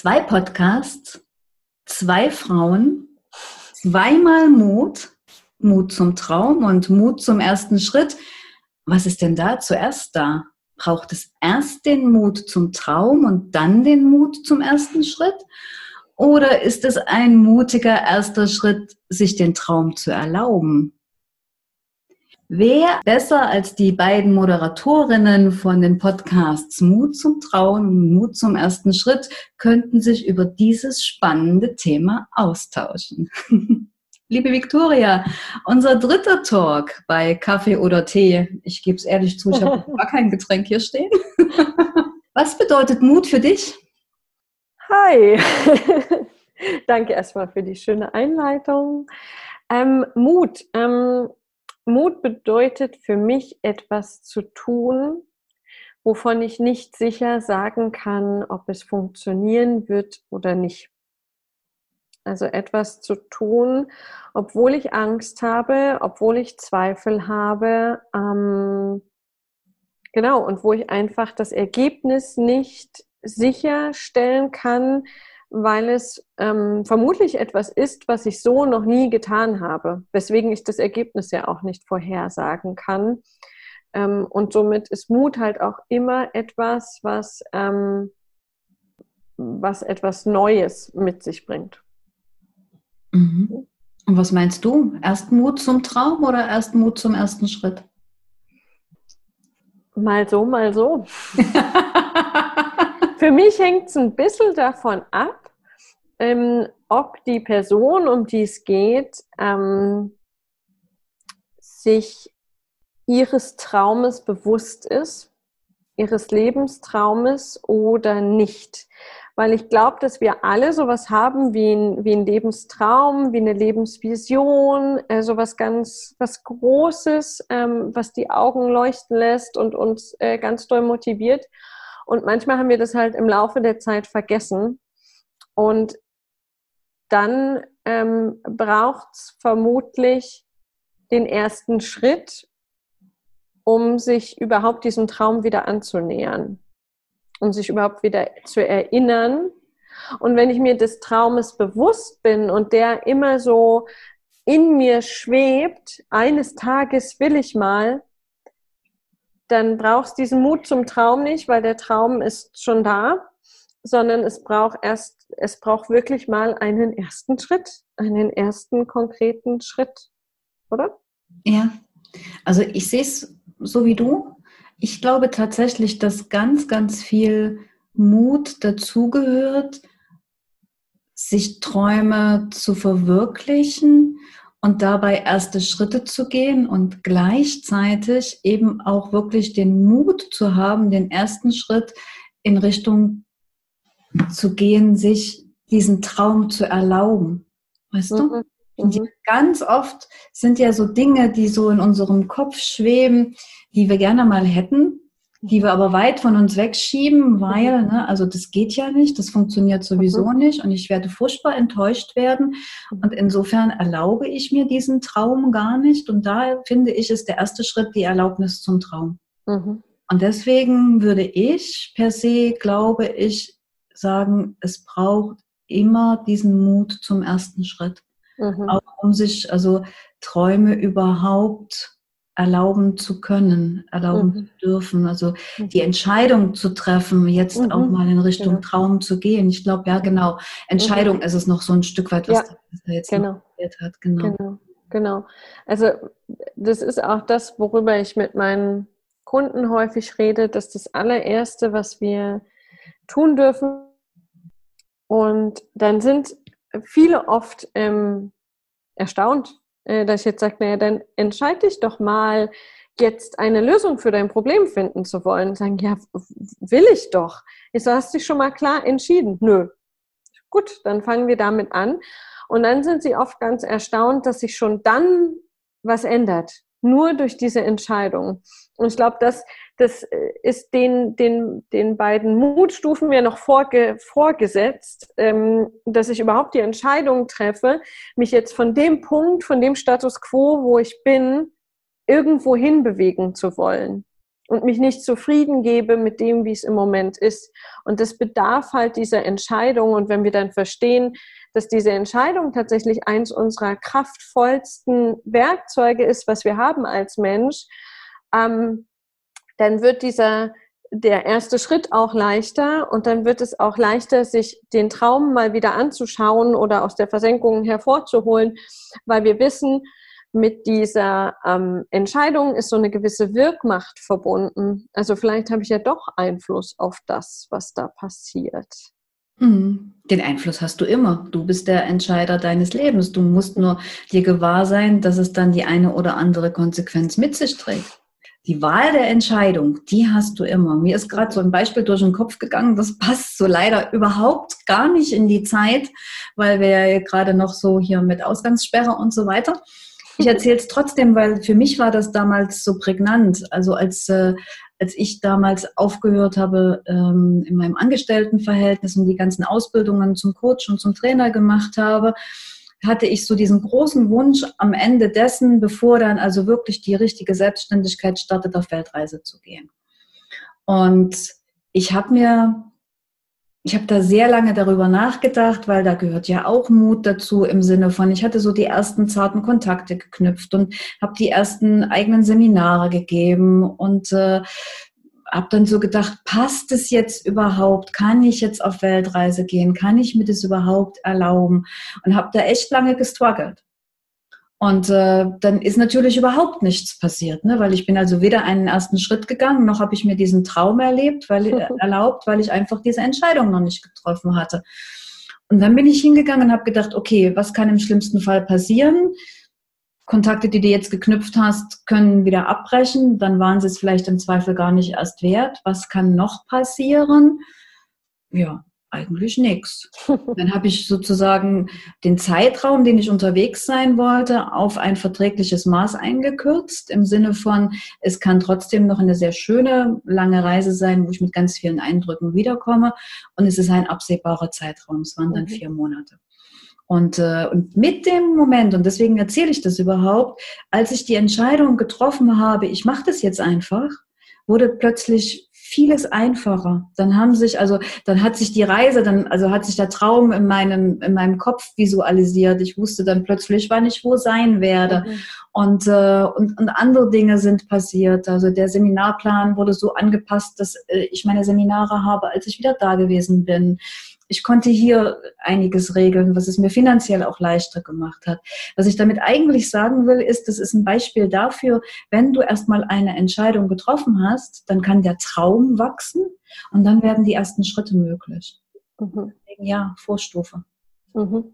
Zwei Podcasts, zwei Frauen, zweimal Mut, Mut zum Traum und Mut zum ersten Schritt. Was ist denn da zuerst da? Braucht es erst den Mut zum Traum und dann den Mut zum ersten Schritt? Oder ist es ein mutiger erster Schritt, sich den Traum zu erlauben? Wer besser als die beiden Moderatorinnen von den Podcasts Mut zum Trauen und Mut zum ersten Schritt könnten sich über dieses spannende Thema austauschen? Liebe Viktoria, unser dritter Talk bei Kaffee oder Tee. Ich gebe es ehrlich zu, ich habe gar kein Getränk hier stehen. Was bedeutet Mut für dich? Hi, danke erstmal für die schöne Einleitung. Ähm, Mut. Ähm, Mut bedeutet für mich etwas zu tun, wovon ich nicht sicher sagen kann, ob es funktionieren wird oder nicht. Also etwas zu tun, obwohl ich Angst habe, obwohl ich Zweifel habe. Ähm, genau, und wo ich einfach das Ergebnis nicht sicherstellen kann, weil es ähm, vermutlich etwas ist, was ich so noch nie getan habe, weswegen ich das Ergebnis ja auch nicht vorhersagen kann. Ähm, und somit ist Mut halt auch immer etwas, was, ähm, was etwas Neues mit sich bringt. Mhm. Und was meinst du? Erst Mut zum Traum oder erst Mut zum ersten Schritt? Mal so, mal so. Für mich hängt es ein bisschen davon ab, ähm, ob die Person, um die es geht, ähm, sich ihres Traumes bewusst ist, ihres Lebenstraumes oder nicht. Weil ich glaube, dass wir alle sowas haben wie ein, wie ein Lebenstraum, wie eine Lebensvision, äh, sowas ganz was Großes, ähm, was die Augen leuchten lässt und uns äh, ganz doll motiviert. Und manchmal haben wir das halt im Laufe der Zeit vergessen. Und dann ähm, braucht es vermutlich den ersten Schritt, um sich überhaupt diesem Traum wieder anzunähern, um sich überhaupt wieder zu erinnern. Und wenn ich mir des Traumes bewusst bin und der immer so in mir schwebt, eines Tages will ich mal, dann brauchst diesen Mut zum Traum nicht, weil der Traum ist schon da, sondern es braucht erst, es braucht wirklich mal einen ersten Schritt, einen ersten konkreten Schritt, oder? Ja, also ich sehe es so wie du. Ich glaube tatsächlich, dass ganz, ganz viel Mut dazugehört, sich Träume zu verwirklichen und dabei erste Schritte zu gehen und gleichzeitig eben auch wirklich den Mut zu haben, den ersten Schritt in Richtung zu gehen, sich diesen Traum zu erlauben. Weißt du? Mhm. Mhm. Ganz oft sind ja so Dinge, die so in unserem Kopf schweben, die wir gerne mal hätten, die wir aber weit von uns wegschieben, weil, ne, also das geht ja nicht, das funktioniert sowieso mhm. nicht und ich werde furchtbar enttäuscht werden. Und insofern erlaube ich mir diesen Traum gar nicht. Und da finde ich, ist der erste Schritt die Erlaubnis zum Traum. Mhm. Und deswegen würde ich per se, glaube ich, sagen, es braucht immer diesen Mut zum ersten Schritt. Mhm. Auch um sich, also Träume überhaupt erlauben zu können, erlauben mhm. zu dürfen. Also mhm. die Entscheidung zu treffen, jetzt mhm. auch mal in Richtung genau. Traum zu gehen. Ich glaube, ja, genau. Entscheidung mhm. ist es noch so ein Stück weit, was, ja. da, jetzt genau. hat. Genau. genau. Genau. Also das ist auch das, worüber ich mit meinen Kunden häufig rede, dass das allererste, was wir tun dürfen, und dann sind viele oft ähm, erstaunt, dass ich jetzt sage, naja, dann entscheide dich doch mal, jetzt eine Lösung für dein Problem finden zu wollen. Sagen, ja, will ich doch. Ich so, hast dich schon mal klar entschieden? Nö. Gut, dann fangen wir damit an. Und dann sind sie oft ganz erstaunt, dass sich schon dann was ändert. Nur durch diese Entscheidung. Und ich glaube, das, das ist den, den, den beiden Mutstufen mir noch vorge, vorgesetzt, ähm, dass ich überhaupt die Entscheidung treffe, mich jetzt von dem Punkt, von dem Status quo, wo ich bin, irgendwo hin bewegen zu wollen. und mich nicht zufrieden gebe mit dem, wie es im Moment ist. Und das bedarf halt dieser Entscheidung. Und wenn wir dann verstehen, dass diese Entscheidung tatsächlich eins unserer kraftvollsten Werkzeuge ist, was wir haben als Mensch, ähm, dann wird dieser der erste Schritt auch leichter und dann wird es auch leichter, sich den Traum mal wieder anzuschauen oder aus der Versenkung hervorzuholen, weil wir wissen, mit dieser ähm, Entscheidung ist so eine gewisse Wirkmacht verbunden. Also vielleicht habe ich ja doch Einfluss auf das, was da passiert. Mhm. Den Einfluss hast du immer. Du bist der Entscheider deines Lebens. Du musst nur dir gewahr sein, dass es dann die eine oder andere Konsequenz mit sich trägt. Die Wahl der Entscheidung, die hast du immer. Mir ist gerade so ein Beispiel durch den Kopf gegangen, das passt so leider überhaupt gar nicht in die Zeit, weil wir ja gerade noch so hier mit Ausgangssperre und so weiter. Ich erzähle es trotzdem, weil für mich war das damals so prägnant. Also als, äh, als ich damals aufgehört habe ähm, in meinem Angestelltenverhältnis und die ganzen Ausbildungen zum Coach und zum Trainer gemacht habe, hatte ich so diesen großen Wunsch am Ende dessen, bevor dann also wirklich die richtige Selbstständigkeit startet, auf Weltreise zu gehen. Und ich habe mir ich habe da sehr lange darüber nachgedacht, weil da gehört ja auch Mut dazu im Sinne von, ich hatte so die ersten zarten Kontakte geknüpft und habe die ersten eigenen Seminare gegeben und äh, habe dann so gedacht, passt es jetzt überhaupt? Kann ich jetzt auf Weltreise gehen? Kann ich mir das überhaupt erlauben? Und habe da echt lange gestruggelt. Und äh, dann ist natürlich überhaupt nichts passiert, ne? weil ich bin also weder einen ersten Schritt gegangen, noch habe ich mir diesen Traum erlebt, weil, äh, erlaubt, weil ich einfach diese Entscheidung noch nicht getroffen hatte. Und dann bin ich hingegangen und habe gedacht, okay, was kann im schlimmsten Fall passieren? Kontakte, die du jetzt geknüpft hast, können wieder abbrechen. Dann waren sie es vielleicht im Zweifel gar nicht erst wert. Was kann noch passieren? Ja, eigentlich nichts. Dann habe ich sozusagen den Zeitraum, den ich unterwegs sein wollte, auf ein verträgliches Maß eingekürzt, im Sinne von, es kann trotzdem noch eine sehr schöne, lange Reise sein, wo ich mit ganz vielen Eindrücken wiederkomme. Und es ist ein absehbarer Zeitraum, es waren dann mhm. vier Monate. Und, äh, und mit dem Moment, und deswegen erzähle ich das überhaupt, als ich die Entscheidung getroffen habe, ich mache das jetzt einfach, wurde plötzlich vieles einfacher. Dann haben sich, also dann hat sich die Reise, dann, also hat sich der Traum in meinem, in meinem Kopf visualisiert. Ich wusste dann plötzlich, wann ich wo sein werde. Mhm. Und, äh, und, und andere Dinge sind passiert. Also der Seminarplan wurde so angepasst, dass äh, ich meine Seminare habe, als ich wieder da gewesen bin ich konnte hier einiges regeln, was es mir finanziell auch leichter gemacht hat. Was ich damit eigentlich sagen will, ist, das ist ein Beispiel dafür, wenn du erstmal eine Entscheidung getroffen hast, dann kann der Traum wachsen und dann werden die ersten Schritte möglich. Mhm. Ja, Vorstufe. Mhm.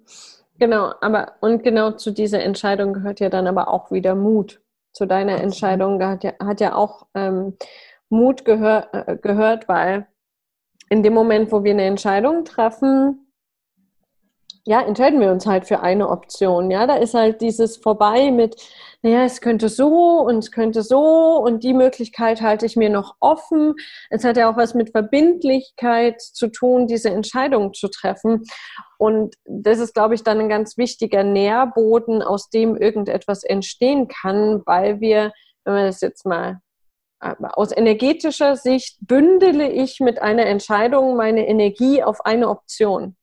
Genau, aber und genau zu dieser Entscheidung gehört ja dann aber auch wieder Mut. Zu deiner Entscheidung hat ja, hat ja auch ähm, Mut gehör, äh, gehört, weil in dem Moment, wo wir eine Entscheidung treffen, ja, entscheiden wir uns halt für eine Option. Ja, da ist halt dieses vorbei mit, naja, es könnte so und es könnte so und die Möglichkeit halte ich mir noch offen. Es hat ja auch was mit Verbindlichkeit zu tun, diese Entscheidung zu treffen. Und das ist, glaube ich, dann ein ganz wichtiger Nährboden, aus dem irgendetwas entstehen kann, weil wir, wenn wir das jetzt mal aus energetischer Sicht bündele ich mit einer Entscheidung meine Energie auf eine Option.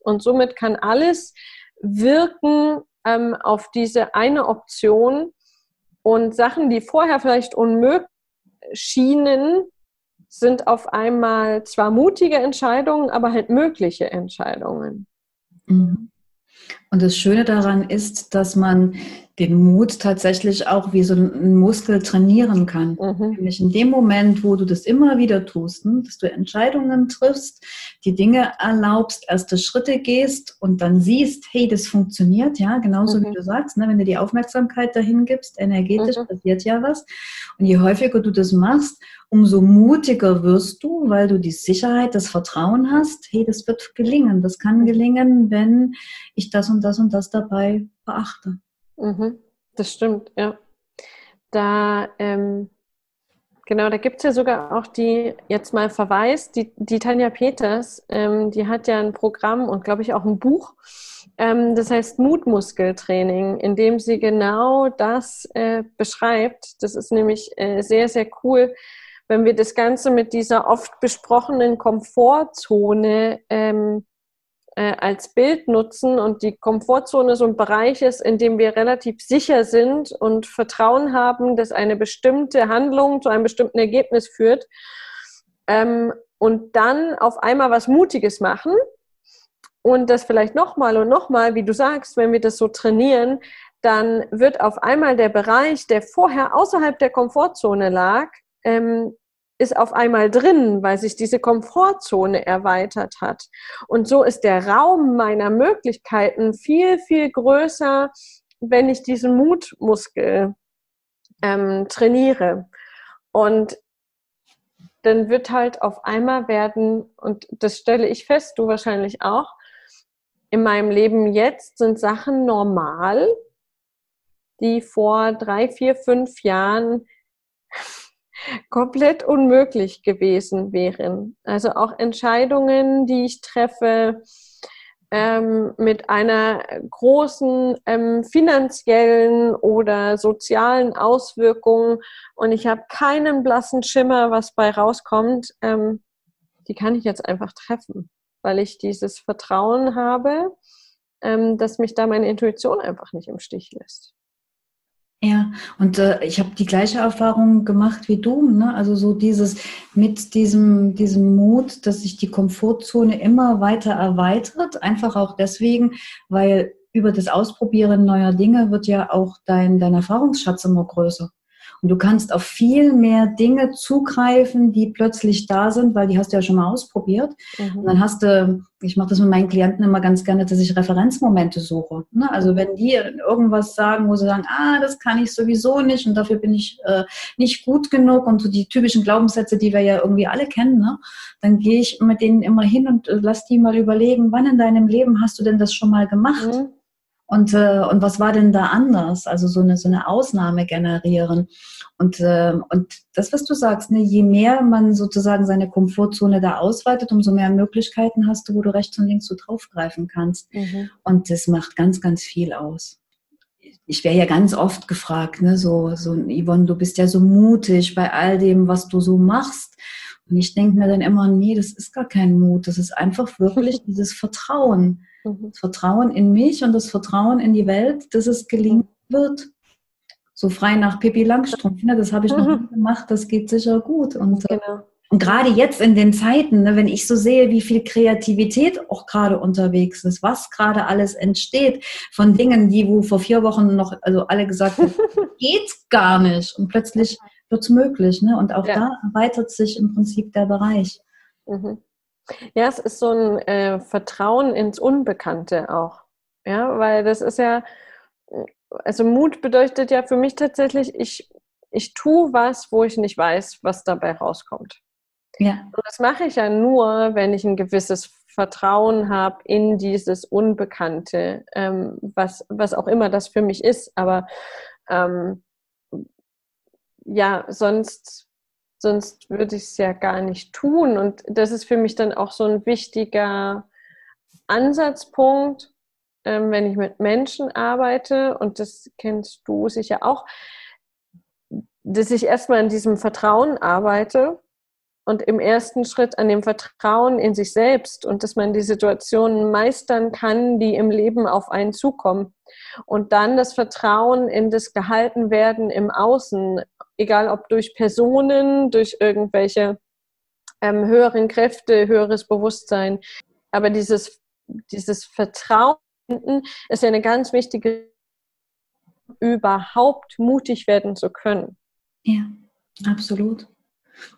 Und somit kann alles wirken ähm, auf diese eine Option und Sachen, die vorher vielleicht unmöglich schienen, sind auf einmal zwar mutige Entscheidungen, aber halt mögliche Entscheidungen. Mhm. Und das Schöne daran ist, dass man den Mut tatsächlich auch wie so ein Muskel trainieren kann. Mhm. Nämlich in dem Moment, wo du das immer wieder tust, ne, dass du Entscheidungen triffst, die Dinge erlaubst, erste Schritte gehst und dann siehst, hey, das funktioniert, ja, genauso mhm. wie du sagst, ne, wenn du die Aufmerksamkeit dahin gibst, energetisch mhm. passiert ja was. Und je häufiger du das machst, umso mutiger wirst du, weil du die Sicherheit, das Vertrauen hast, hey, das wird gelingen. Das kann gelingen, wenn ich das und das und das dabei beachte. Mhm, das stimmt, ja. Da, ähm, genau, da gibt es ja sogar auch die, jetzt mal Verweis, die, die Tanja Peters, ähm, die hat ja ein Programm und glaube ich auch ein Buch, ähm, das heißt Mutmuskeltraining, in dem sie genau das äh, beschreibt. Das ist nämlich äh, sehr, sehr cool, wenn wir das Ganze mit dieser oft besprochenen Komfortzone ähm, äh, als Bild nutzen und die Komfortzone so ein Bereich ist, in dem wir relativ sicher sind und Vertrauen haben, dass eine bestimmte Handlung zu einem bestimmten Ergebnis führt ähm, und dann auf einmal was Mutiges machen und das vielleicht nochmal und nochmal, wie du sagst, wenn wir das so trainieren, dann wird auf einmal der Bereich, der vorher außerhalb der Komfortzone lag, ähm, ist auf einmal drin, weil sich diese Komfortzone erweitert hat. Und so ist der Raum meiner Möglichkeiten viel, viel größer, wenn ich diesen Mutmuskel ähm, trainiere. Und dann wird halt auf einmal werden, und das stelle ich fest, du wahrscheinlich auch, in meinem Leben jetzt sind Sachen normal, die vor drei, vier, fünf Jahren komplett unmöglich gewesen wären. Also auch Entscheidungen, die ich treffe, ähm, mit einer großen ähm, finanziellen oder sozialen Auswirkung und ich habe keinen blassen Schimmer, was bei rauskommt, ähm, die kann ich jetzt einfach treffen, weil ich dieses Vertrauen habe, ähm, dass mich da meine Intuition einfach nicht im Stich lässt. Ja, und äh, ich habe die gleiche Erfahrung gemacht wie du. Ne? Also so dieses mit diesem, diesem Mut, dass sich die Komfortzone immer weiter erweitert. Einfach auch deswegen, weil über das Ausprobieren neuer Dinge wird ja auch dein, dein Erfahrungsschatz immer größer. Und du kannst auf viel mehr Dinge zugreifen, die plötzlich da sind, weil die hast du ja schon mal ausprobiert. Mhm. Und dann hast du, ich mache das mit meinen Klienten immer ganz gerne, dass ich Referenzmomente suche. Ne? Also wenn die irgendwas sagen, wo sie sagen, ah, das kann ich sowieso nicht und dafür bin ich äh, nicht gut genug und so die typischen Glaubenssätze, die wir ja irgendwie alle kennen, ne? dann gehe ich mit denen immer hin und äh, lass die mal überlegen, wann in deinem Leben hast du denn das schon mal gemacht? Mhm. Und, äh, und was war denn da anders? Also so eine, so eine Ausnahme generieren. Und, äh, und das, was du sagst, ne, je mehr man sozusagen seine Komfortzone da ausweitet, umso mehr Möglichkeiten hast du, wo du rechts und links so draufgreifen kannst. Mhm. Und das macht ganz, ganz viel aus. Ich wäre ja ganz oft gefragt, ne, so, so, Yvonne, du bist ja so mutig bei all dem, was du so machst. Und ich denke mir dann immer, nee, das ist gar kein Mut, das ist einfach wirklich dieses Vertrauen. Mhm. Das Vertrauen in mich und das Vertrauen in die Welt, dass es gelingen wird. So frei nach Pippi Langstrumpf. Ne? Das habe ich noch nie gemacht, das geht sicher gut. Und, äh, genau. und gerade jetzt in den Zeiten, ne, wenn ich so sehe, wie viel Kreativität auch gerade unterwegs ist, was gerade alles entsteht von Dingen, die wo vor vier Wochen noch, also alle gesagt haben, geht gar nicht. Und plötzlich wird es möglich. Ne? Und auch ja. da erweitert sich im Prinzip der Bereich. Mhm. Ja, es ist so ein äh, Vertrauen ins Unbekannte auch. Ja, weil das ist ja, also Mut bedeutet ja für mich tatsächlich, ich, ich tue was, wo ich nicht weiß, was dabei rauskommt. Ja. Und das mache ich ja nur, wenn ich ein gewisses Vertrauen habe in dieses Unbekannte, ähm, was, was auch immer das für mich ist. Aber ähm, ja, sonst sonst würde ich es ja gar nicht tun. Und das ist für mich dann auch so ein wichtiger Ansatzpunkt, ähm, wenn ich mit Menschen arbeite, und das kennst du sicher auch, dass ich erstmal an diesem Vertrauen arbeite und im ersten Schritt an dem Vertrauen in sich selbst und dass man die Situationen meistern kann, die im Leben auf einen zukommen. Und dann das Vertrauen in das Gehaltenwerden im Außen, egal ob durch Personen, durch irgendwelche ähm, höheren Kräfte, höheres Bewusstsein. Aber dieses, dieses Vertrauen ist ja eine ganz wichtige, überhaupt mutig werden zu können. Ja, absolut.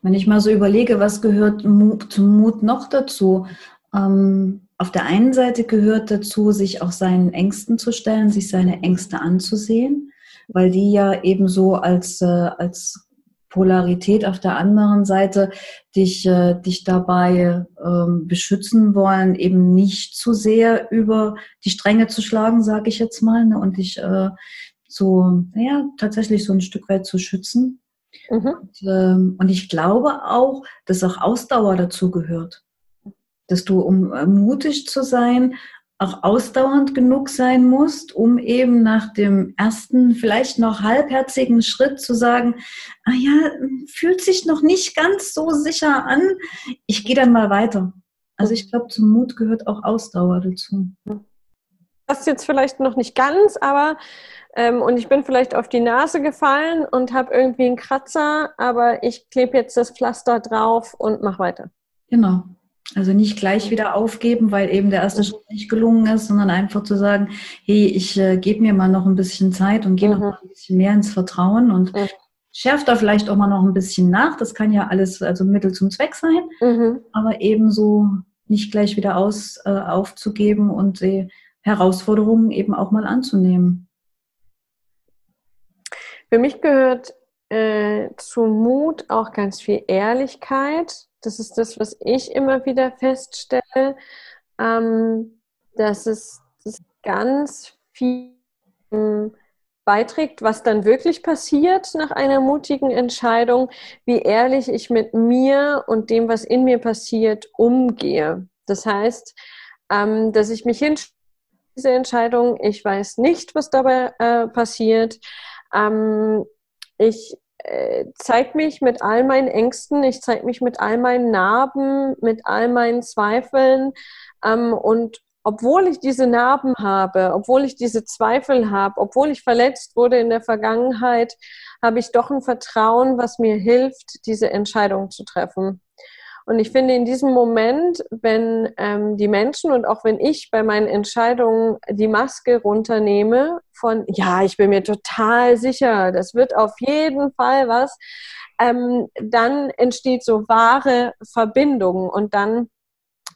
Wenn ich mal so überlege, was gehört zum Mut noch dazu? Ähm, auf der einen Seite gehört dazu, sich auch seinen Ängsten zu stellen, sich seine Ängste anzusehen, weil die ja ebenso als, äh, als Polarität auf der anderen Seite dich, äh, dich dabei ähm, beschützen wollen, eben nicht zu sehr über die Stränge zu schlagen, sage ich jetzt mal, ne, und dich äh, so, ja, tatsächlich so ein Stück weit zu schützen. Mhm. Und, ähm, und, ich glaube auch, dass auch Ausdauer dazu gehört. Dass du, um äh, mutig zu sein, auch ausdauernd genug sein musst, um eben nach dem ersten, vielleicht noch halbherzigen Schritt zu sagen, ah ja, fühlt sich noch nicht ganz so sicher an, ich gehe dann mal weiter. Also ich glaube, zum Mut gehört auch Ausdauer dazu. Das jetzt vielleicht noch nicht ganz, aber ähm, und ich bin vielleicht auf die Nase gefallen und habe irgendwie einen Kratzer, aber ich klebe jetzt das Pflaster drauf und mache weiter. Genau. Also nicht gleich wieder aufgeben, weil eben der erste Schritt nicht gelungen ist, sondern einfach zu sagen, hey, ich äh, gebe mir mal noch ein bisschen Zeit und gehe mhm. noch mal ein bisschen mehr ins Vertrauen und mhm. schärft da vielleicht auch mal noch ein bisschen nach. Das kann ja alles also Mittel zum Zweck sein, mhm. aber ebenso nicht gleich wieder aus, äh, aufzugeben und die Herausforderungen eben auch mal anzunehmen. Für mich gehört äh, zu Mut auch ganz viel Ehrlichkeit das ist das, was ich immer wieder feststelle, ähm, dass es das ganz viel beiträgt, was dann wirklich passiert nach einer mutigen Entscheidung, wie ehrlich ich mit mir und dem, was in mir passiert, umgehe. Das heißt, ähm, dass ich mich hinstelle, diese Entscheidung, ich weiß nicht, was dabei äh, passiert. Ähm, ich zeige mich mit all meinen Ängsten, ich zeige mich mit all meinen Narben, mit all meinen Zweifeln. Ähm, und obwohl ich diese Narben habe, obwohl ich diese Zweifel habe, obwohl ich verletzt wurde in der Vergangenheit, habe ich doch ein Vertrauen, was mir hilft, diese Entscheidung zu treffen. Und ich finde in diesem Moment, wenn ähm, die Menschen und auch wenn ich bei meinen Entscheidungen die Maske runternehme von, ja, ich bin mir total sicher, das wird auf jeden Fall was, ähm, dann entsteht so wahre Verbindung und dann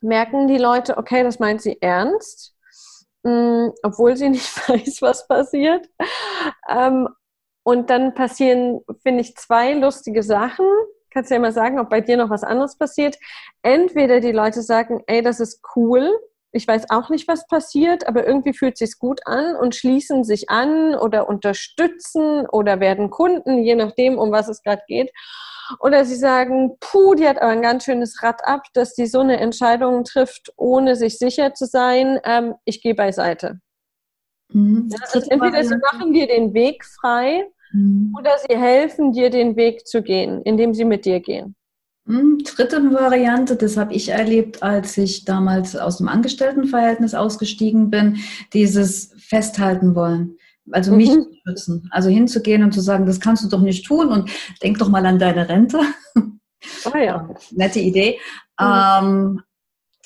merken die Leute, okay, das meint sie ernst, mh, mm, obwohl sie nicht weiß, was passiert. Ähm, und dann passieren, finde ich, zwei lustige Sachen kannst du ja mal sagen, ob bei dir noch was anderes passiert. Entweder die Leute sagen, ey, das ist cool, ich weiß auch nicht, was passiert, aber irgendwie fühlt es sich gut an und schließen sich an oder unterstützen oder werden Kunden, je nachdem, um was es gerade geht. Oder sie sagen, puh, die hat aber ein ganz schönes Rad ab, dass die so eine Entscheidung trifft, ohne sich sicher zu sein, ähm, ich gehe beiseite. Mhm. Das ist entweder sie machen dir den Weg frei Mhm. Oder sie helfen dir, den Weg zu gehen, indem sie mit dir gehen. Mhm. Dritte Variante, das habe ich erlebt, als ich damals aus dem Angestelltenverhältnis ausgestiegen bin, dieses Festhalten wollen. Also mich mhm. zu schützen. Also hinzugehen und zu sagen, das kannst du doch nicht tun und denk doch mal an deine Rente. Oh ja. Nette Idee. Mhm. Ähm,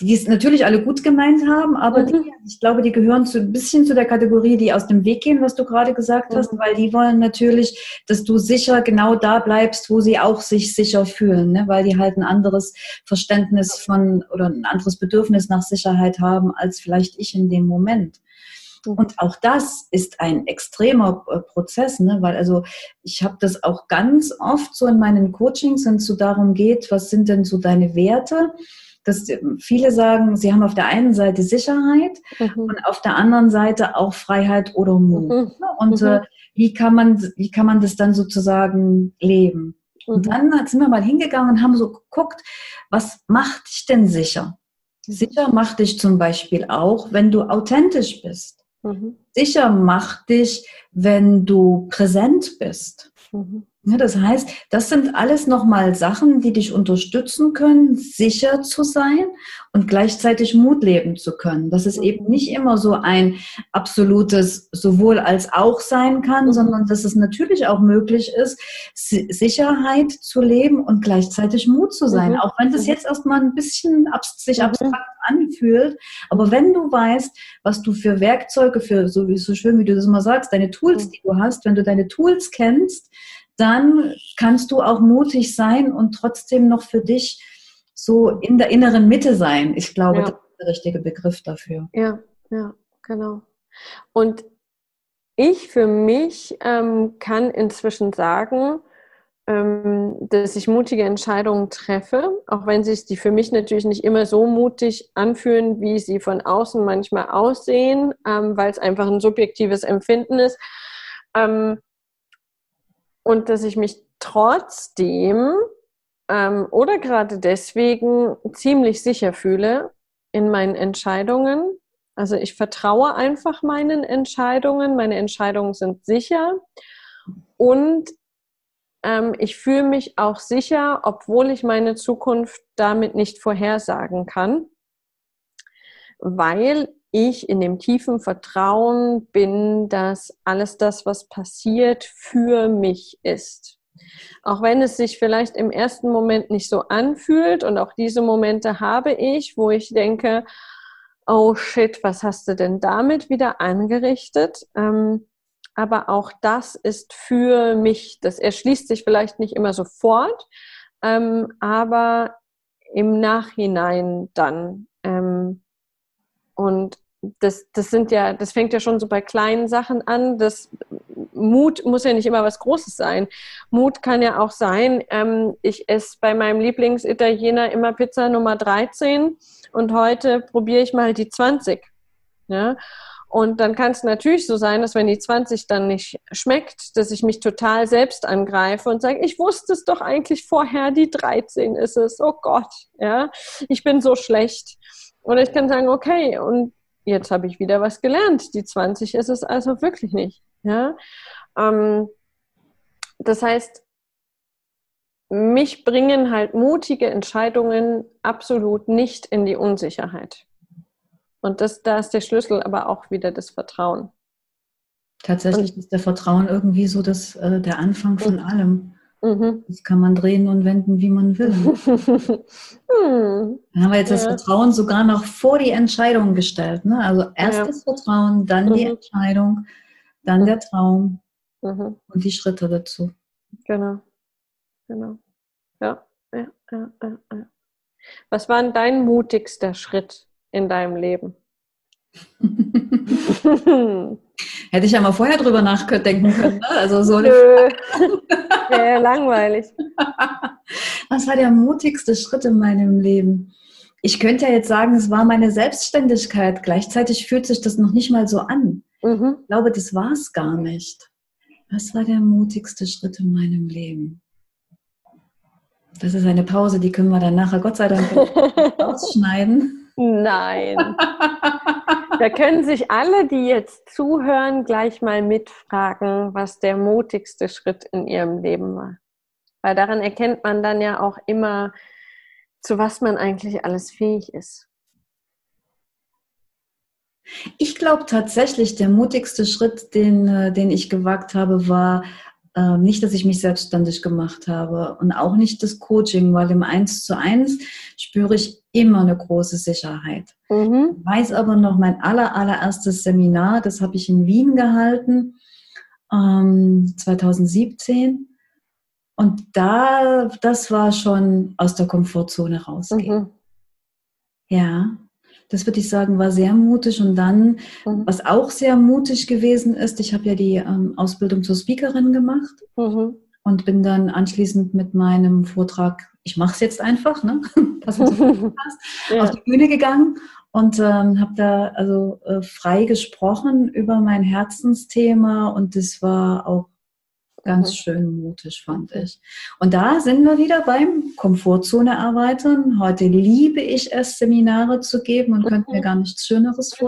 die es natürlich alle gut gemeint haben, aber mhm. die, ich glaube, die gehören zu, ein bisschen zu der Kategorie, die aus dem Weg gehen, was du gerade gesagt mhm. hast, weil die wollen natürlich, dass du sicher genau da bleibst, wo sie auch sich sicher fühlen, ne? weil die halt ein anderes Verständnis von oder ein anderes Bedürfnis nach Sicherheit haben, als vielleicht ich in dem Moment. Mhm. Und auch das ist ein extremer äh, Prozess, ne? weil also ich habe das auch ganz oft so in meinen Coachings, wenn es so darum geht, was sind denn so deine Werte? Dass viele sagen, sie haben auf der einen Seite Sicherheit mhm. und auf der anderen Seite auch Freiheit oder Mut. Mhm. Und mhm. Äh, wie, kann man, wie kann man das dann sozusagen leben? Und mhm. dann sind wir mal hingegangen und haben so geguckt, was macht dich denn sicher? Sicher macht dich zum Beispiel auch, wenn du authentisch bist. Mhm. Sicher macht dich, wenn du präsent bist. Mhm. Das heißt, das sind alles nochmal Sachen, die dich unterstützen können, sicher zu sein und gleichzeitig Mut leben zu können. Dass es eben mhm. nicht immer so ein absolutes sowohl als auch sein kann, mhm. sondern dass es natürlich auch möglich ist, Sicherheit zu leben und gleichzeitig Mut zu sein. Mhm. Auch wenn das jetzt erstmal ein bisschen sich abstrakt anfühlt. Aber wenn du weißt, was du für Werkzeuge, für so, so schön wie du das immer sagst, deine Tools, die du hast, wenn du deine Tools kennst, dann kannst du auch mutig sein und trotzdem noch für dich so in der inneren Mitte sein. Ich glaube, ja. das ist der richtige Begriff dafür. Ja, ja, genau. Und ich für mich ähm, kann inzwischen sagen, ähm, dass ich mutige Entscheidungen treffe, auch wenn sich die für mich natürlich nicht immer so mutig anfühlen, wie sie von außen manchmal aussehen, ähm, weil es einfach ein subjektives Empfinden ist. Ähm, und dass ich mich trotzdem ähm, oder gerade deswegen ziemlich sicher fühle in meinen Entscheidungen, Also ich vertraue einfach meinen Entscheidungen. Meine Entscheidungen sind sicher. Und ähm, ich fühle mich auch sicher, obwohl ich meine Zukunft damit nicht vorhersagen kann, weil ich in dem tiefen Vertrauen bin, dass alles das, was passiert, für mich ist. Auch wenn es sich vielleicht im ersten Moment nicht so anfühlt und auch diese Momente habe ich, wo ich denke, oh shit, was hast du denn damit wieder angerichtet? Ähm, aber auch das ist für mich, das erschließt sich vielleicht nicht immer sofort, ähm, aber im Nachhinein dann. Und das, das sind ja, das fängt ja schon so bei kleinen Sachen an. Das Mut muss ja nicht immer was Großes sein. Mut kann ja auch sein, ähm, ich esse bei meinem Lieblingsitaliener immer Pizza Nummer 13 und heute probiere ich mal die 20. Ja? Und dann kann es natürlich so sein, dass wenn die 20 dann nicht schmeckt, dass ich mich total selbst angreife und sage, ich wusste es doch eigentlich vorher, die 13 ist es. Oh Gott, ja, ich bin so schlecht. Oder ich kann sagen, okay, und jetzt habe ich wieder was gelernt. Die 20 ist es also wirklich nicht. Ja? Ähm, das heißt, mich bringen halt mutige Entscheidungen absolut nicht in die Unsicherheit. Und das, da ist der Schlüssel aber auch wieder das Vertrauen. Tatsächlich und, ist der Vertrauen irgendwie so das, äh, der Anfang von allem. Mhm. Das kann man drehen und wenden, wie man will. hm. Dann haben wir jetzt ja. das Vertrauen sogar noch vor die Entscheidung gestellt. Ne? Also erst ja. das Vertrauen, dann mhm. die Entscheidung, dann der Traum mhm. und die Schritte dazu. Genau. Genau. Ja. Ja, ja, ja, ja. Was war denn dein mutigster Schritt in deinem Leben? Hätte ich ja mal vorher drüber nachdenken können. Ne? Also so Nö. ja, langweilig. Was war der mutigste Schritt in meinem Leben? Ich könnte ja jetzt sagen, es war meine Selbstständigkeit. Gleichzeitig fühlt sich das noch nicht mal so an. Mhm. Ich glaube, das war es gar nicht. Was war der mutigste Schritt in meinem Leben? Das ist eine Pause, die können wir dann nachher Gott sei Dank ausschneiden. Nein. Da können sich alle, die jetzt zuhören, gleich mal mitfragen, was der mutigste Schritt in ihrem Leben war. Weil daran erkennt man dann ja auch immer, zu was man eigentlich alles fähig ist. Ich glaube tatsächlich, der mutigste Schritt, den, äh, den ich gewagt habe, war äh, nicht, dass ich mich selbstständig gemacht habe und auch nicht das Coaching, weil im Eins zu eins spüre ich immer eine große Sicherheit. Mhm. Ich weiß aber noch mein aller, allererstes Seminar, das habe ich in Wien gehalten, ähm, 2017. Und da, das war schon aus der Komfortzone rausgehen. Mhm. Ja, das würde ich sagen, war sehr mutig. Und dann, mhm. was auch sehr mutig gewesen ist, ich habe ja die ähm, Ausbildung zur Speakerin gemacht mhm. Und bin dann anschließend mit meinem Vortrag, ich mache es jetzt einfach, ne? ja. auf die Bühne gegangen und ähm, habe da also äh, frei gesprochen über mein Herzensthema und das war auch Ganz mhm. schön mutig, fand ich. Und da sind wir wieder beim Komfortzone erweitern. Heute liebe ich es, Seminare zu geben und könnte mir mhm. gar nichts Schöneres mhm.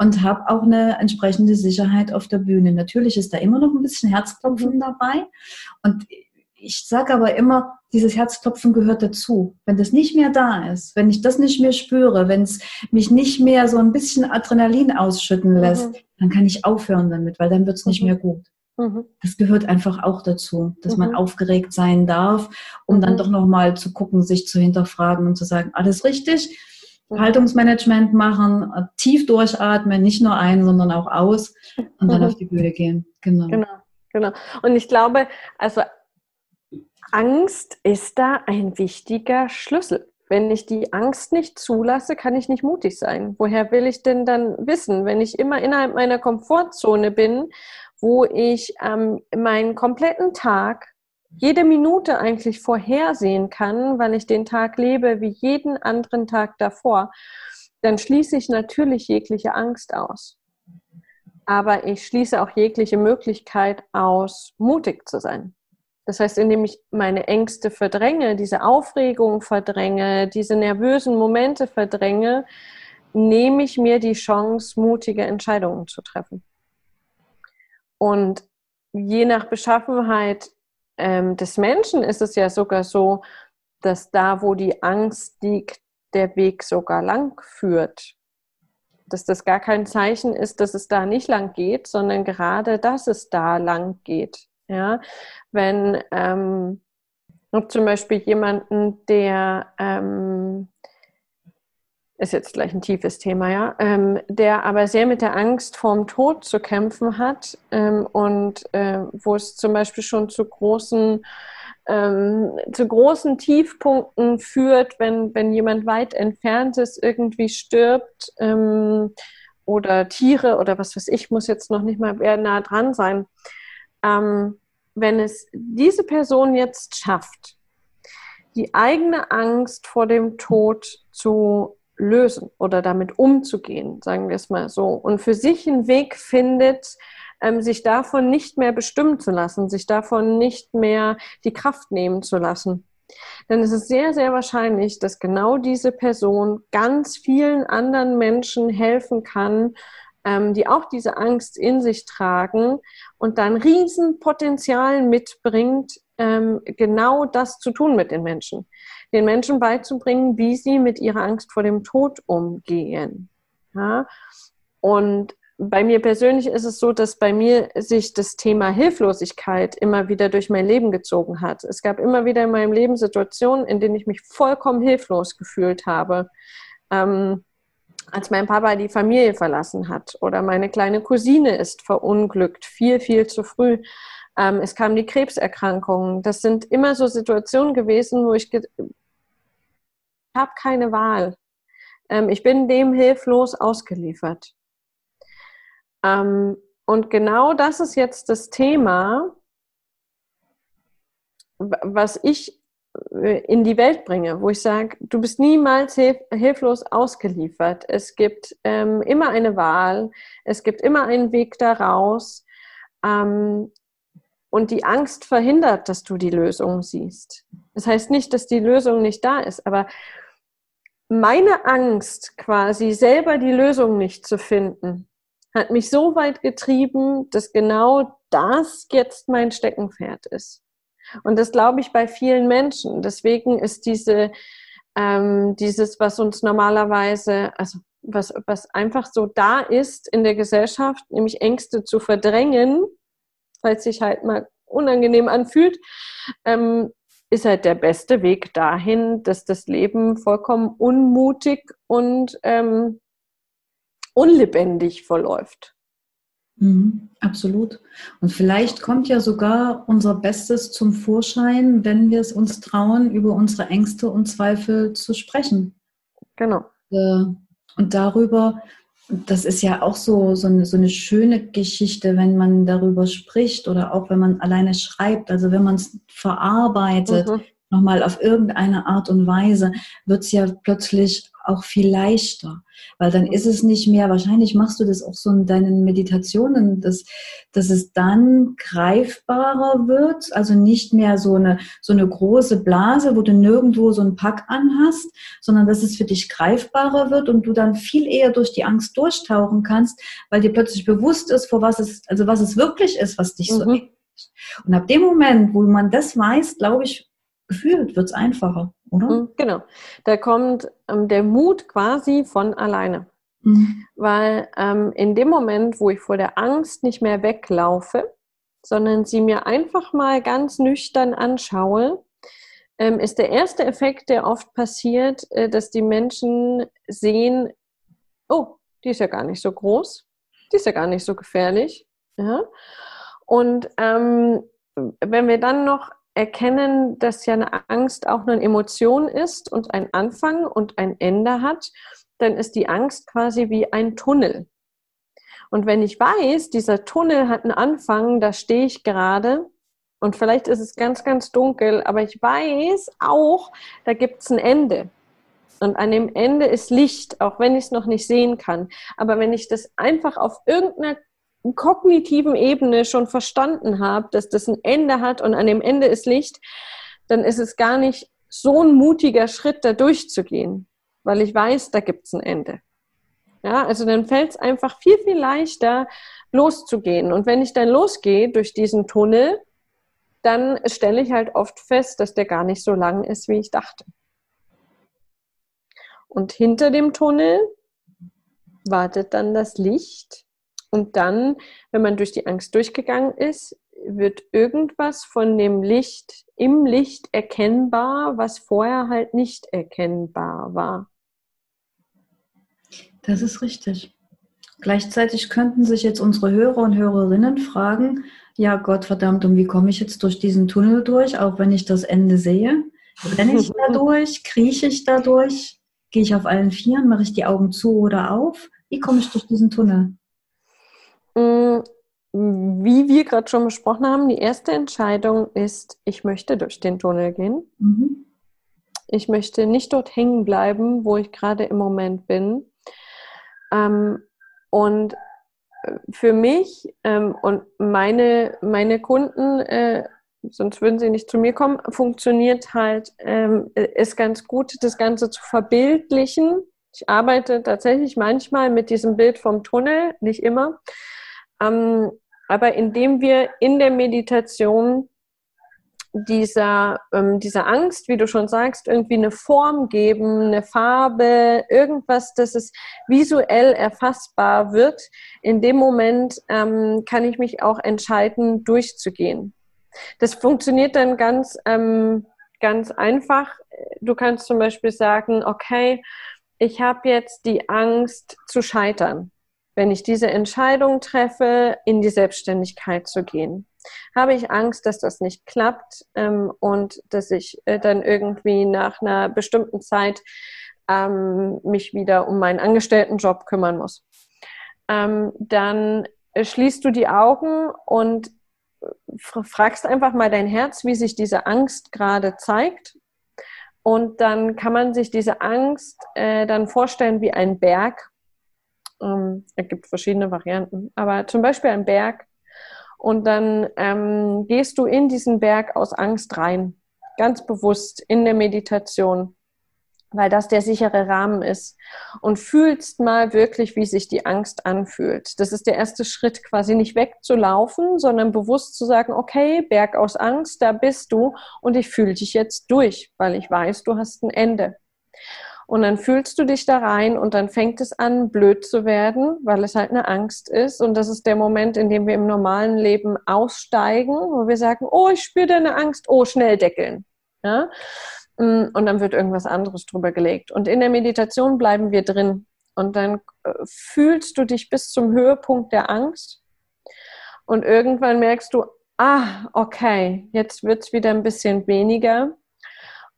Und habe auch eine entsprechende Sicherheit auf der Bühne. Natürlich ist da immer noch ein bisschen Herzklopfen dabei. Und ich sage aber immer, dieses Herzklopfen gehört dazu. Wenn das nicht mehr da ist, wenn ich das nicht mehr spüre, wenn es mich nicht mehr so ein bisschen Adrenalin ausschütten lässt, mhm. dann kann ich aufhören damit, weil dann wird es nicht mhm. mehr gut. Mhm. Das gehört einfach auch dazu, dass mhm. man aufgeregt sein darf, um mhm. dann doch nochmal zu gucken, sich zu hinterfragen und zu sagen, alles richtig, mhm. Haltungsmanagement machen, tief durchatmen, nicht nur ein, sondern auch aus und dann auf die Bühne gehen. Genau. genau. Genau. Und ich glaube, also Angst ist da ein wichtiger Schlüssel. Wenn ich die Angst nicht zulasse, kann ich nicht mutig sein. Woher will ich denn dann wissen, wenn ich immer innerhalb meiner Komfortzone bin wo ich ähm, meinen kompletten Tag, jede Minute eigentlich vorhersehen kann, weil ich den Tag lebe wie jeden anderen Tag davor, dann schließe ich natürlich jegliche Angst aus. Aber ich schließe auch jegliche Möglichkeit aus, mutig zu sein. Das heißt, indem ich meine Ängste verdränge, diese Aufregung verdränge, diese nervösen Momente verdränge, nehme ich mir die Chance, mutige Entscheidungen zu treffen. Und je nach Beschaffenheit ähm, des Menschen ist es ja sogar so, dass da, wo die Angst liegt, der Weg sogar lang führt. Dass das gar kein Zeichen ist, dass es da nicht lang geht, sondern gerade, dass es da lang geht. Ja, wenn ähm, zum Beispiel jemanden, der ähm, ist jetzt gleich ein tiefes Thema, ja, ähm, der aber sehr mit der Angst vorm Tod zu kämpfen hat ähm, und äh, wo es zum Beispiel schon zu großen ähm, zu großen Tiefpunkten führt, wenn, wenn jemand weit entfernt ist, irgendwie stirbt ähm, oder Tiere oder was weiß ich, muss jetzt noch nicht mal nah dran sein. Ähm, wenn es diese Person jetzt schafft, die eigene Angst vor dem Tod zu lösen oder damit umzugehen, sagen wir es mal so, und für sich einen Weg findet, ähm, sich davon nicht mehr bestimmen zu lassen, sich davon nicht mehr die Kraft nehmen zu lassen. Denn es ist sehr, sehr wahrscheinlich, dass genau diese Person ganz vielen anderen Menschen helfen kann, ähm, die auch diese Angst in sich tragen und dann Riesenpotenzial mitbringt, ähm, genau das zu tun mit den Menschen. Den Menschen beizubringen, wie sie mit ihrer Angst vor dem Tod umgehen. Ja? Und bei mir persönlich ist es so, dass bei mir sich das Thema Hilflosigkeit immer wieder durch mein Leben gezogen hat. Es gab immer wieder in meinem Leben Situationen, in denen ich mich vollkommen hilflos gefühlt habe. Ähm, als mein Papa die Familie verlassen hat oder meine kleine Cousine ist verunglückt, viel, viel zu früh. Ähm, es kamen die Krebserkrankungen. Das sind immer so Situationen gewesen, wo ich, habe keine Wahl. Ähm, ich bin dem hilflos ausgeliefert. Ähm, und genau das ist jetzt das Thema, was ich äh, in die Welt bringe, wo ich sage, du bist niemals hilf hilflos ausgeliefert. Es gibt ähm, immer eine Wahl, es gibt immer einen Weg daraus. Ähm, und die Angst verhindert, dass du die Lösung siehst. Das heißt nicht, dass die Lösung nicht da ist, aber meine Angst, quasi selber die Lösung nicht zu finden, hat mich so weit getrieben, dass genau das jetzt mein Steckenpferd ist. Und das glaube ich bei vielen Menschen. Deswegen ist diese, ähm, dieses, was uns normalerweise, also was, was einfach so da ist in der Gesellschaft, nämlich Ängste zu verdrängen, weil es sich halt mal unangenehm anfühlt, ähm, ist halt der beste Weg dahin, dass das Leben vollkommen unmutig und ähm, unlebendig verläuft. Mhm, absolut. Und vielleicht kommt ja sogar unser Bestes zum Vorschein, wenn wir es uns trauen, über unsere Ängste und Zweifel zu sprechen. Genau. Äh, und darüber, das ist ja auch so, so, eine, so eine schöne Geschichte, wenn man darüber spricht oder auch wenn man alleine schreibt, also wenn man es verarbeitet, mhm. nochmal auf irgendeine Art und Weise, wird es ja plötzlich auch viel leichter, weil dann ist es nicht mehr, wahrscheinlich machst du das auch so in deinen Meditationen, dass, dass es dann greifbarer wird, also nicht mehr so eine, so eine große Blase, wo du nirgendwo so einen Pack anhast, sondern dass es für dich greifbarer wird und du dann viel eher durch die Angst durchtauchen kannst, weil dir plötzlich bewusst ist, vor was es, also was es wirklich ist, was dich so mhm. Und ab dem Moment, wo man das weiß, glaube ich, gefühlt wird es einfacher oder? Mhm, genau. Da kommt ähm, der Mut quasi von alleine. Mhm. Weil ähm, in dem Moment, wo ich vor der Angst nicht mehr weglaufe, sondern sie mir einfach mal ganz nüchtern anschaue, ähm, ist der erste Effekt, der oft passiert, äh, dass die Menschen sehen, oh, die ist ja gar nicht so groß, die ist ja gar nicht so gefährlich. Ja? Und ähm, wenn wir dann noch erkennen, dass ja eine Angst auch eine Emotion ist und ein Anfang und ein Ende hat, dann ist die Angst quasi wie ein Tunnel. Und wenn ich weiß, dieser Tunnel hat einen Anfang, da stehe ich gerade und vielleicht ist es ganz, ganz dunkel, aber ich weiß auch, da gibt es ein Ende. Und an dem Ende ist Licht, auch wenn ich es noch nicht sehen kann. Aber wenn ich das einfach auf irgendeiner kognitiven Ebene schon verstanden habe, dass das ein Ende hat und an dem Ende ist Licht, dann ist es gar nicht so ein mutiger Schritt, da durchzugehen, weil ich weiß, da gibt es ein Ende. Ja, also dann fällt es einfach viel, viel leichter, loszugehen. Und wenn ich dann losgehe durch diesen Tunnel, dann stelle ich halt oft fest, dass der gar nicht so lang ist, wie ich dachte. Und hinter dem Tunnel wartet dann das Licht. Und dann, wenn man durch die Angst durchgegangen ist, wird irgendwas von dem Licht im Licht erkennbar, was vorher halt nicht erkennbar war. Das ist richtig. Gleichzeitig könnten sich jetzt unsere Hörer und Hörerinnen fragen, ja Gott verdammt, und wie komme ich jetzt durch diesen Tunnel durch, auch wenn ich das Ende sehe? Renne ich da durch? Krieche ich da durch? Gehe ich auf allen Vieren? Mache ich die Augen zu oder auf? Wie komme ich durch diesen Tunnel? Mm, wie wir gerade schon besprochen haben, die erste Entscheidung ist, ich möchte durch den Tunnel gehen. Mhm. Ich möchte nicht dort hängen bleiben, wo ich gerade im Moment bin. Ähm, und äh, für mich ähm, und meine, meine Kunden, äh, sonst würden sie nicht zu mir kommen, funktioniert halt, ähm, ist ganz gut, das Ganze zu verbildlichen. Ich arbeite tatsächlich manchmal mit diesem Bild vom Tunnel, nicht immer. Ähm, aber indem wir in der Meditation dieser, ähm, dieser Angst, wie du schon sagst, irgendwie eine Form geben, eine Farbe, irgendwas, dass es visuell erfassbar wird. In dem Moment ähm, kann ich mich auch entscheiden, durchzugehen. Das funktioniert dann ganz, ähm, ganz einfach. Du kannst zum Beispiel sagen, okay, ich habe jetzt die Angst zu scheitern, wenn ich diese Entscheidung treffe, in die Selbstständigkeit zu gehen habe ich Angst, dass das nicht klappt ähm, und dass ich äh, dann irgendwie nach einer bestimmten Zeit ähm, mich wieder um meinen Angestelltenjob kümmern muss. Ähm, dann schließt du die Augen und fragst einfach mal dein Herz, wie sich diese Angst gerade zeigt. Und dann kann man sich diese Angst äh, dann vorstellen wie ein Berg. Ähm, es gibt verschiedene Varianten, aber zum Beispiel ein Berg, und dann ähm, gehst du in diesen Berg aus Angst rein, ganz bewusst in der Meditation, weil das der sichere Rahmen ist. Und fühlst mal wirklich, wie sich die Angst anfühlt. Das ist der erste Schritt, quasi nicht wegzulaufen, sondern bewusst zu sagen, okay, Berg aus Angst, da bist du und ich fühle dich jetzt durch, weil ich weiß, du hast ein Ende. Und dann fühlst du dich da rein und dann fängt es an, blöd zu werden, weil es halt eine Angst ist. Und das ist der Moment, in dem wir im normalen Leben aussteigen, wo wir sagen, oh, ich spüre deine Angst, oh, schnell deckeln. Ja? Mm, und dann wird irgendwas anderes drüber gelegt. Und in der Meditation bleiben wir drin. Und dann äh, fühlst du dich bis zum Höhepunkt der Angst. Und irgendwann merkst du, ah, okay, jetzt wird es wieder ein bisschen weniger.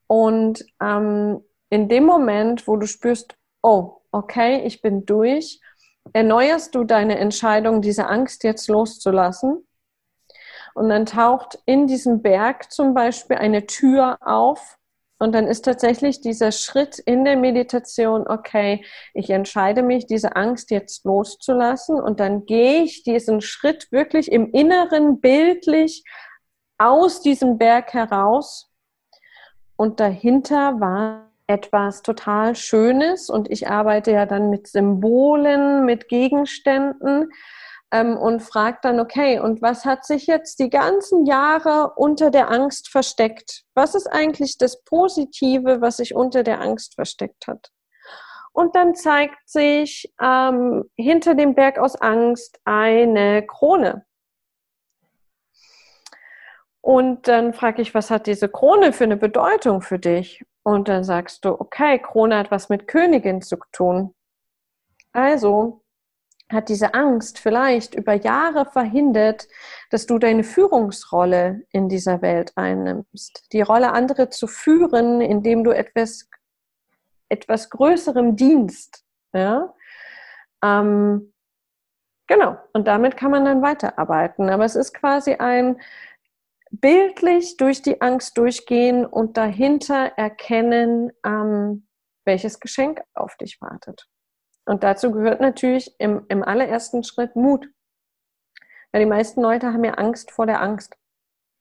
Und ähm, in dem Moment, wo du spürst, oh, okay, ich bin durch, erneuerst du deine Entscheidung, diese Angst jetzt loszulassen. Und dann taucht in diesem Berg zum Beispiel eine Tür auf. Und dann ist tatsächlich dieser Schritt in der Meditation, okay, ich entscheide mich, diese Angst jetzt loszulassen. Und dann gehe ich diesen Schritt wirklich im Inneren bildlich aus diesem Berg heraus. Und dahinter war etwas total Schönes und ich arbeite ja dann mit Symbolen, mit Gegenständen ähm, und frage dann, okay, und was hat sich jetzt die ganzen Jahre unter der Angst versteckt? Was ist eigentlich das Positive, was sich unter der Angst versteckt hat? Und dann zeigt sich ähm, hinter dem Berg aus Angst eine Krone. Und dann frage ich, was hat diese Krone für eine Bedeutung für dich? Und dann sagst du, okay, Krone hat was mit Königin zu tun. Also hat diese Angst vielleicht über Jahre verhindert, dass du deine Führungsrolle in dieser Welt einnimmst. Die Rolle, andere zu führen, indem du etwas, etwas Größerem dienst. Ja? Ähm, genau, und damit kann man dann weiterarbeiten. Aber es ist quasi ein, bildlich durch die Angst durchgehen und dahinter erkennen, ähm, welches Geschenk auf dich wartet. Und dazu gehört natürlich im, im allerersten Schritt Mut. Weil die meisten Leute haben ja Angst vor der Angst.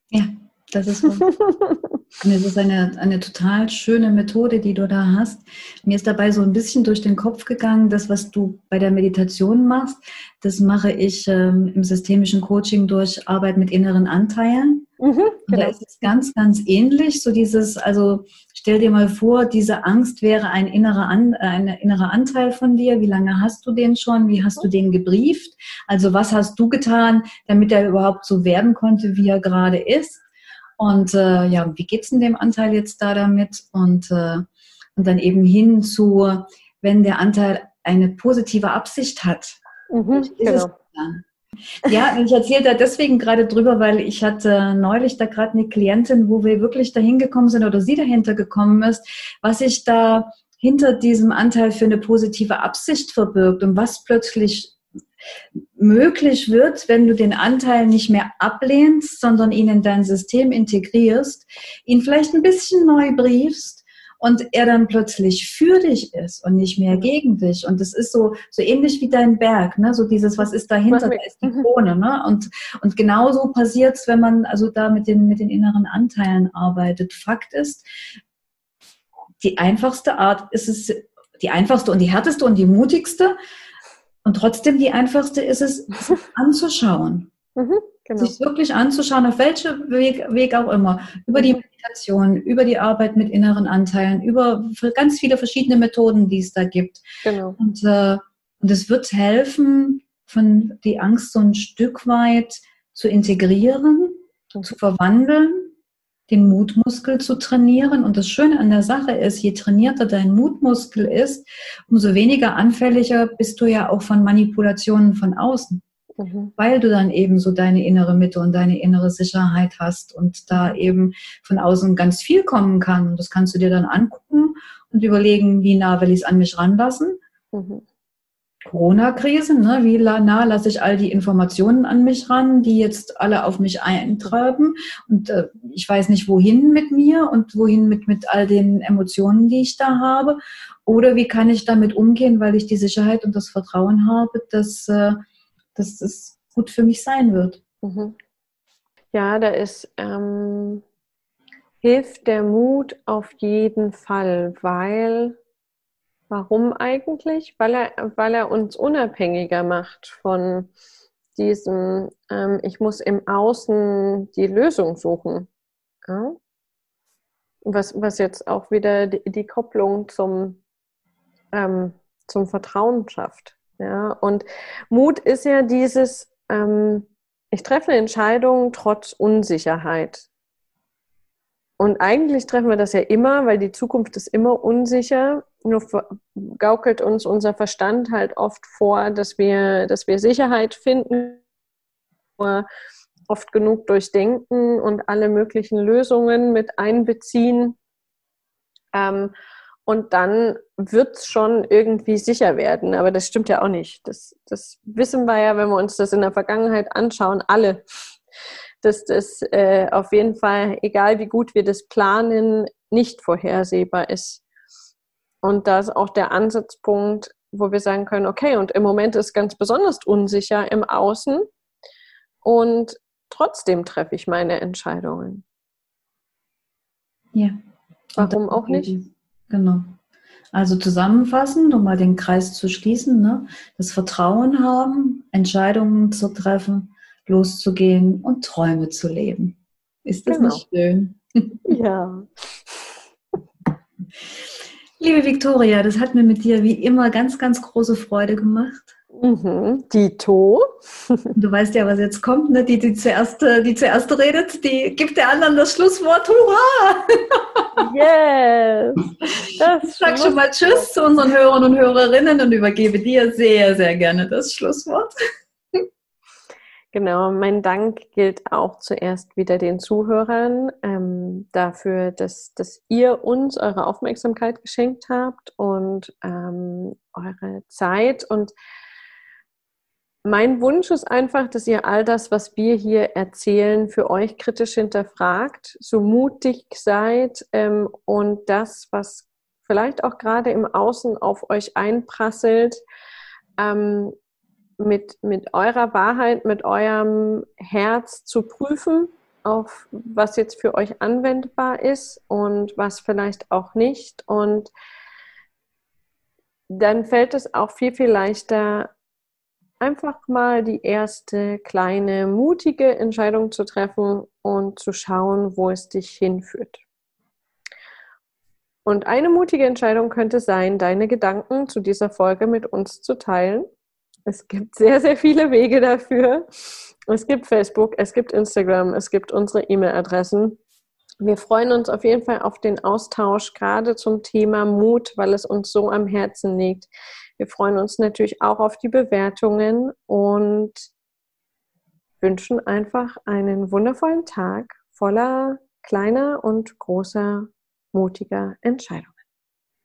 Ja, das ist es ist eine, eine total schöne Methode, die du da hast. Mir ist dabei so ein bisschen durch den Kopf gegangen, das, was du bei der Meditation machst, das mache ich ähm, im systemischen Coaching durch Arbeit mit inneren Anteilen. Mhm, genau. Und da ist es ganz, ganz ähnlich. So dieses, also stell dir mal vor, diese Angst wäre ein innerer, An, ein innerer Anteil von dir. Wie lange hast du den schon? Wie hast du den gebrieft? Also was hast du getan, damit er überhaupt so werden konnte, wie er gerade ist? Und äh, ja, wie geht's in dem Anteil jetzt da damit? Und, äh, und dann eben hin zu, wenn der Anteil eine positive Absicht hat. Mhm, genau. Ja, ich erzähle da deswegen gerade drüber, weil ich hatte neulich da gerade eine Klientin, wo wir wirklich dahin gekommen sind oder sie dahinter gekommen ist, was sich da hinter diesem Anteil für eine positive Absicht verbirgt und was plötzlich möglich wird, wenn du den Anteil nicht mehr ablehnst, sondern ihn in dein System integrierst, ihn vielleicht ein bisschen neu briefst und er dann plötzlich für dich ist und nicht mehr gegen dich. Und das ist so, so ähnlich wie dein Berg, ne? So dieses, was ist dahinter, da ist die mhm. Krone, ne? Und, und genauso passiert es, wenn man also da mit den, mit den inneren Anteilen arbeitet. Fakt ist, die einfachste Art ist es, die einfachste und die härteste und die mutigste. Und trotzdem die einfachste ist es, anzuschauen. Mhm. Genau. Sich wirklich anzuschauen, auf welchem Weg, Weg auch immer, über die Meditation, über die Arbeit mit inneren Anteilen, über ganz viele verschiedene Methoden, die es da gibt. Genau. Und, äh, und es wird helfen, von die Angst so ein Stück weit zu integrieren, mhm. zu verwandeln, den Mutmuskel zu trainieren. Und das Schöne an der Sache ist, je trainierter dein Mutmuskel ist, umso weniger anfälliger bist du ja auch von Manipulationen von außen mhm. weil du dann eben so deine innere Mitte und deine innere Sicherheit hast und da eben von außen ganz viel kommen kann. Und das kannst du dir dann angucken und überlegen, wie nah will ich es an mich ranlassen. Mhm. Corona-Krise, ne? wie nah lasse ich all die Informationen an mich ran, die jetzt alle auf mich eintreiben und äh, ich weiß nicht, wohin mit mir und wohin mit, mit all den Emotionen, die ich da habe. Oder wie kann ich damit umgehen, weil ich die Sicherheit und das Vertrauen habe, dass äh, dass es gut für mich sein wird. Mhm. Ja, da ist ähm, hilft der Mut auf jeden Fall, weil warum eigentlich? Weil er, weil er uns unabhängiger macht von diesem, ähm, ich muss im Außen die Lösung suchen. Ja? Was, was jetzt auch wieder die, die Kopplung zum, ähm, zum Vertrauen schafft. Ja, und Mut ist ja dieses, ähm, ich treffe eine Entscheidung trotz Unsicherheit. Und eigentlich treffen wir das ja immer, weil die Zukunft ist immer unsicher. Nur gaukelt uns unser Verstand halt oft vor, dass wir, dass wir Sicherheit finden, oft genug durchdenken und alle möglichen Lösungen mit einbeziehen. Ähm, und dann wird es schon irgendwie sicher werden. Aber das stimmt ja auch nicht. Das, das wissen wir ja, wenn wir uns das in der Vergangenheit anschauen, alle, dass das äh, auf jeden Fall, egal wie gut wir das planen, nicht vorhersehbar ist. Und da ist auch der Ansatzpunkt, wo wir sagen können, okay, und im Moment ist ganz besonders unsicher im Außen und trotzdem treffe ich meine Entscheidungen. Ja. Warum auch nicht? Genau. Also zusammenfassend, um mal den Kreis zu schließen, ne? das Vertrauen haben, Entscheidungen zu treffen, loszugehen und Träume zu leben. Ist das genau. nicht schön? Ja. Liebe Viktoria, das hat mir mit dir wie immer ganz, ganz große Freude gemacht. Mhm. Dito. Du weißt ja, was jetzt kommt, ne? Die, die, zuerst, die zuerst redet, die gibt der anderen das Schlusswort. Hurra! Yes! Das ich sag schon mal Tschüss zu unseren Hörern und Hörerinnen und übergebe dir sehr, sehr gerne das Schlusswort. Genau, mein Dank gilt auch zuerst wieder den Zuhörern ähm, dafür, dass, dass ihr uns eure Aufmerksamkeit geschenkt habt und ähm, eure Zeit und mein Wunsch ist einfach, dass ihr all das, was wir hier erzählen, für euch kritisch hinterfragt, so mutig seid ähm, und das, was vielleicht auch gerade im Außen auf euch einprasselt, ähm, mit, mit eurer Wahrheit, mit eurem Herz zu prüfen auf was jetzt für euch anwendbar ist und was vielleicht auch nicht. Und dann fällt es auch viel, viel leichter, einfach mal die erste kleine, mutige Entscheidung zu treffen und zu schauen, wo es dich hinführt. Und eine mutige Entscheidung könnte sein, deine Gedanken zu dieser Folge mit uns zu teilen. Es gibt sehr, sehr viele Wege dafür. Es gibt Facebook, es gibt Instagram, es gibt unsere E-Mail-Adressen. Wir freuen uns auf jeden Fall auf den Austausch, gerade zum Thema Mut, weil es uns so am Herzen liegt. Wir freuen uns natürlich auch auf die Bewertungen und wünschen einfach einen wundervollen Tag voller kleiner und großer, mutiger Entscheidungen.